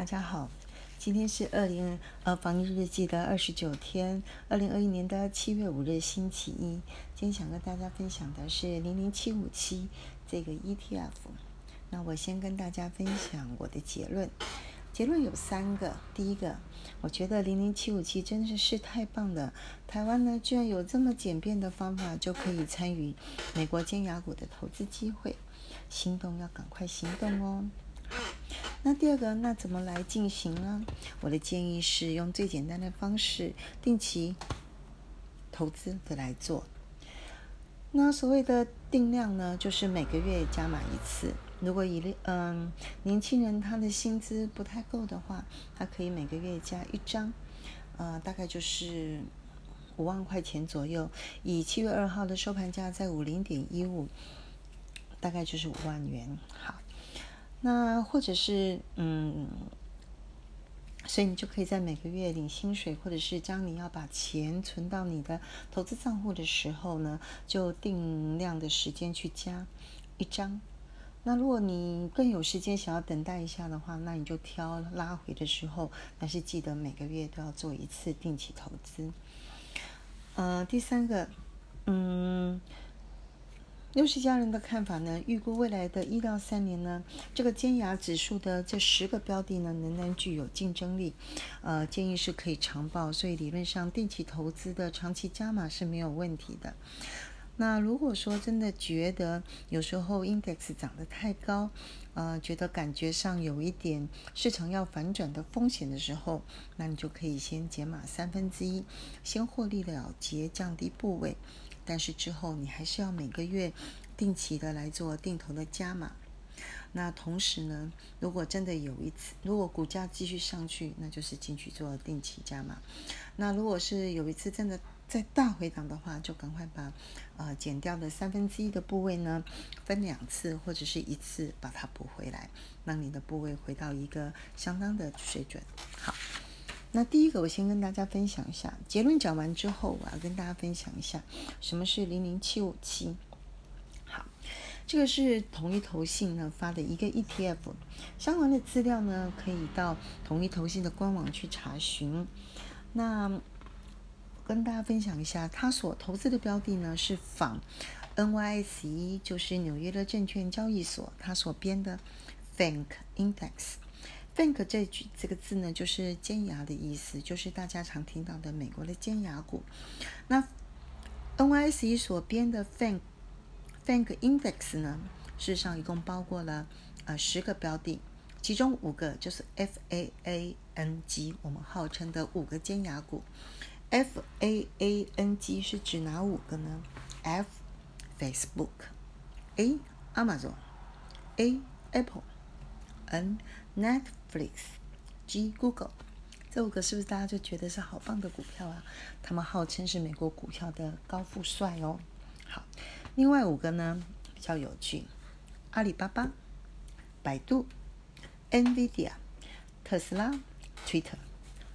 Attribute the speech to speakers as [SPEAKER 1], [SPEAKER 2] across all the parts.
[SPEAKER 1] 大家好，今天是二零呃防疫日记的二十九天，二零二一年的七月五日星期一。今天想跟大家分享的是零零七五七这个 ETF。那我先跟大家分享我的结论，结论有三个。第一个，我觉得零零七五七真的是太棒了，台湾呢居然有这么简便的方法就可以参与美国尖牙股的投资机会，心动要赶快行动哦。那第二个，那怎么来进行呢？我的建议是用最简单的方式，定期投资的来做。那所谓的定量呢，就是每个月加码一次。如果以嗯年轻人他的薪资不太够的话，他可以每个月加一张，呃，大概就是五万块钱左右。以七月二号的收盘价在五零点一五，大概就是五万元。好。那或者是嗯，所以你就可以在每个月领薪水，或者是将你要把钱存到你的投资账户的时候呢，就定量的时间去加一张。那如果你更有时间想要等待一下的话，那你就挑拉回的时候，但是记得每个月都要做一次定期投资。呃，第三个，嗯。六十家人的看法呢？预估未来的一到三年呢，这个尖牙指数的这十个标的呢，仍然具有竞争力。呃，建议是可以长报，所以理论上定期投资的长期加码是没有问题的。那如果说真的觉得有时候 index 涨得太高，呃，觉得感觉上有一点市场要反转的风险的时候，那你就可以先减码三分之一，先获利了结，降低部位。但是之后你还是要每个月定期的来做定投的加码。那同时呢，如果真的有一次，如果股价继续上去，那就是进去做定期加码。那如果是有一次真的在大回档的话，就赶快把呃减掉的三分之一的部位呢，分两次或者是一次把它补回来，让你的部位回到一个相当的水准。那第一个，我先跟大家分享一下结论。讲完之后，我要跟大家分享一下什么是零零七五七。好，这个是同一投信呢发的一个 ETF，相关的资料呢可以到同一投信的官网去查询。那跟大家分享一下，他所投资的标的呢是仿 NYSE，就是纽约的证券交易所，他所编的 Think Index。Bank 这句这个字呢，就是尖牙的意思，就是大家常听到的美国的尖牙股。那 NYSE 所编的 Bank Bank Index 呢，事实上一共包括了呃十个标的，其中五个就是 FAANG，我们号称的五个尖牙股。FAANG 是指哪五个呢？F Facebook，A Amazon，A Apple，N Netflix、Flix、G、Google，这五个是不是大家就觉得是好棒的股票啊？他们号称是美国股票的高富帅哦。好，另外五个呢比较有趣：阿里巴巴、百度、NVIDIA、特斯拉、Twitter。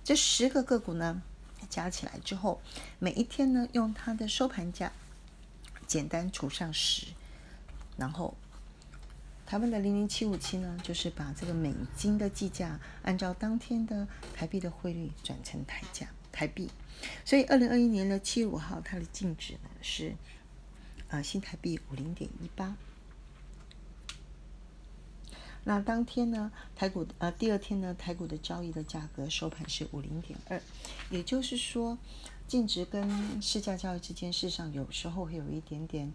[SPEAKER 1] 这十个个股呢加起来之后，每一天呢用它的收盘价简单除上十，然后。台湾的零零七五七呢，就是把这个美金的计价按照当天的台币的汇率转成台价台币，所以二零二一年的七月五号，它的净值呢是呃新台币五零点一八。那当天呢，台股呃第二天呢，台股的交易的价格收盘是五零点二，也就是说净值跟市价交易之间，事实上有时候会有一点点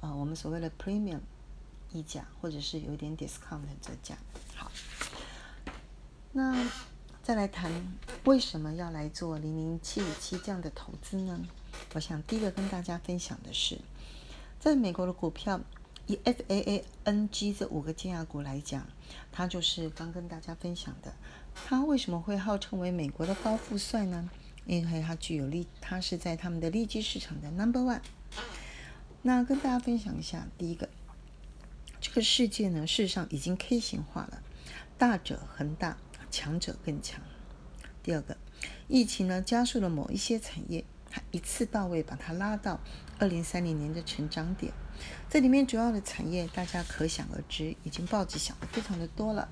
[SPEAKER 1] 呃我们所谓的 premium。溢价，或者是有一点 discount 的折价。好，那再来谈为什么要来做零零七五七这样的投资呢？我想第一个跟大家分享的是，在美国的股票，以 F A A N G 这五个尖牙股来讲，它就是刚跟大家分享的。它为什么会号称为美国的高富帅呢？因为它具有利，它是在他们的利基市场的 number one。那跟大家分享一下，第一个。这世界呢，事实上已经 K 型化了，大者恒大，强者更强。第二个，疫情呢加速了某一些产业它一次到位把它拉到二零三零年的成长点。这里面主要的产业大家可想而知，已经报纸想的非常的多了。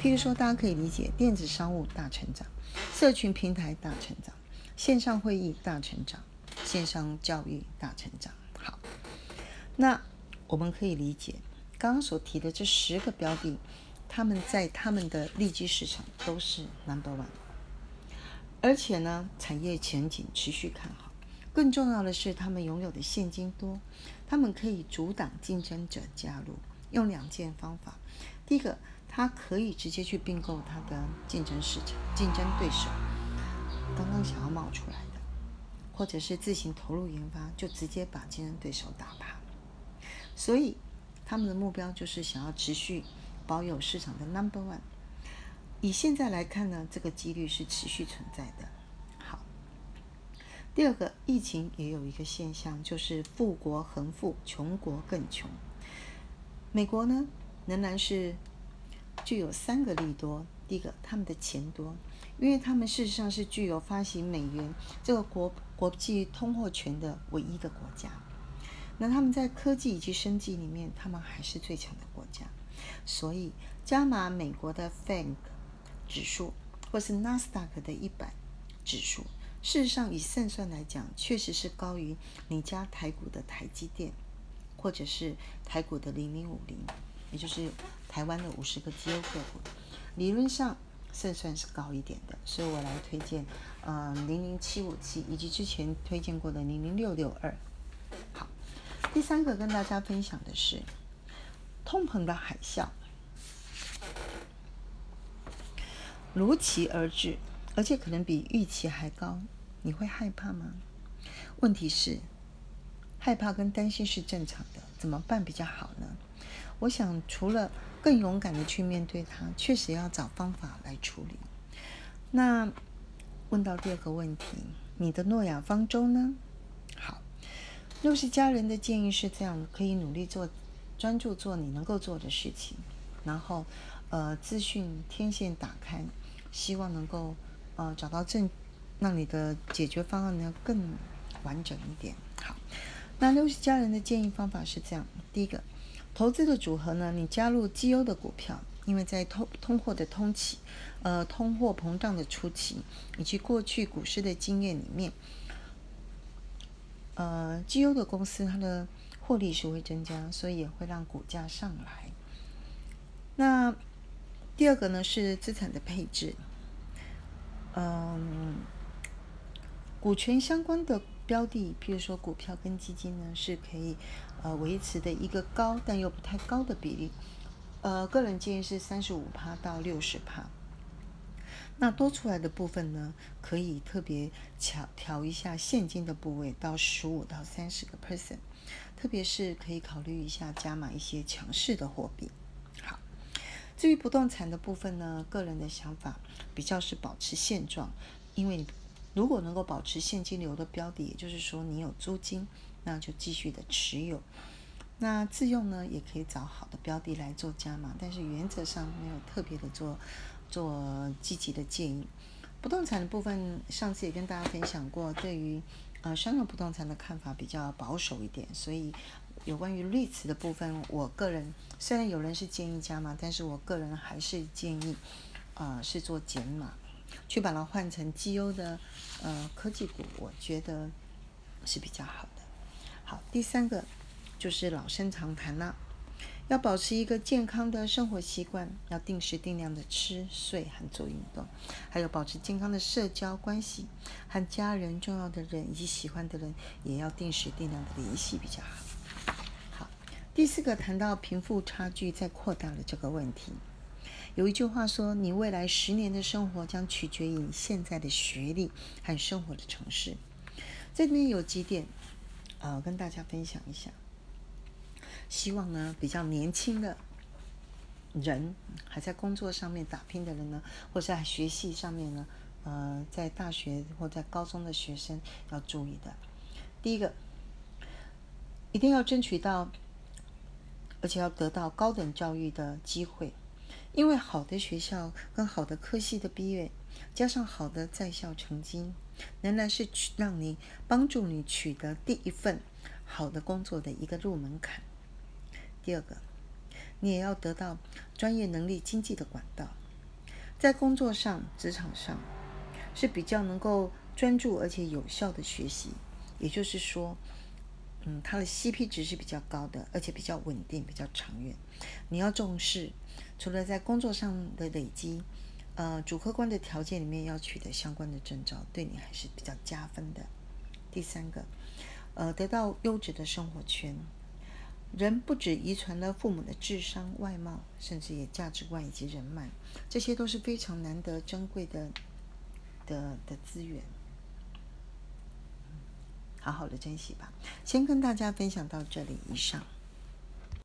[SPEAKER 1] 譬如说，大家可以理解电子商务大成长，社群平台大成长，线上会议大成长，线上教育大成长。好，那我们可以理解刚刚所提的这十个标的，他们在他们的利基市场都是 number one，而且呢，产业前景持续看好。更重要的是，他们拥有的现金多。他们可以阻挡竞争者加入，用两件方法。第一个，他可以直接去并购他的竞争市场、竞争对手，刚刚想要冒出来的，或者是自行投入研发，就直接把竞争对手打趴。所以，他们的目标就是想要持续保有市场的 number one。以现在来看呢，这个几率是持续存在的。好第二个，疫情也有一个现象，就是富国恒富，穷国更穷。美国呢，仍然是具有三个利多。第一个，他们的钱多，因为他们事实上是具有发行美元这个国国际通货权的唯一的国家。那他们在科技以及生计里面，他们还是最强的国家。所以，加码美国的 FANG 指数，或是纳斯达克的一百指数。事实上，以胜算来讲，确实是高于你家台股的台积电，或者是台股的零零五零，也就是台湾的五十个绩优个股。理论上胜算是高一点的，所以我来推荐呃零零七五七，以及之前推荐过的零零六六二。第三个跟大家分享的是通膨的海啸如期而至，而且可能比预期还高。你会害怕吗？问题是，害怕跟担心是正常的，怎么办比较好呢？我想，除了更勇敢的去面对它，确实要找方法来处理。那问到第二个问题，你的诺亚方舟呢？好，若是家人的建议是这样，可以努力做，专注做你能够做的事情，然后呃，资讯天线打开，希望能够呃找到正。让你的解决方案呢更完整一点。好，那六十家人的建议方法是这样：第一个，投资的组合呢，你加入绩优的股票，因为在通通货的通期，呃，通货膨胀的初期，以及过去股市的经验里面，呃，绩优的公司它的获利是会增加，所以也会让股价上来。那第二个呢是资产的配置，嗯。股权相关的标的，譬如说股票跟基金呢，是可以呃维持的一个高但又不太高的比例。呃，个人建议是三十五趴到六十趴。那多出来的部分呢，可以特别调调一下现金的部位到十五到三十个 percent，特别是可以考虑一下加码一些强势的货币。好，至于不动产的部分呢，个人的想法比较是保持现状，因为。如果能够保持现金流的标的，也就是说你有租金，那就继续的持有。那自用呢，也可以找好的标的来做加码，但是原则上没有特别的做做积极的建议。不动产的部分，上次也跟大家分享过，对于呃商用不动产的看法比较保守一点，所以有关于绿词的部分，我个人虽然有人是建议加码，但是我个人还是建议啊是做减码。去把它换成绩优的呃科技股，我觉得是比较好的。好，第三个就是老生常谈了，要保持一个健康的生活习惯，要定时定量的吃睡和做运动，还有保持健康的社交关系，和家人、重要的人以及喜欢的人也要定时定量的联系比较好。好，第四个谈到贫富差距在扩大的这个问题。有一句话说：“你未来十年的生活将取决于你现在的学历和生活的城市。”这里面有几点，呃，跟大家分享一下。希望呢，比较年轻的人还在工作上面打拼的人呢，或在学习上面呢，呃，在大学或在高中的学生要注意的。第一个，一定要争取到，而且要得到高等教育的机会。因为好的学校跟好的科系的毕业，加上好的在校成绩，仍然是取让你帮助你取得第一份好的工作的一个入门槛。第二个，你也要得到专业能力、经济的管道，在工作上、职场上是比较能够专注而且有效的学习。也就是说，嗯，它的 CP 值是比较高的，而且比较稳定、比较长远。你要重视，除了在工作上的累积，呃，主客观的条件里面要取得相关的证照，对你还是比较加分的。第三个，呃，得到优质的生活圈。人不止遗传了父母的智商、外貌，甚至也价值观以及人脉，这些都是非常难得珍贵的的的资源。好好的珍惜吧。先跟大家分享到这里，以上。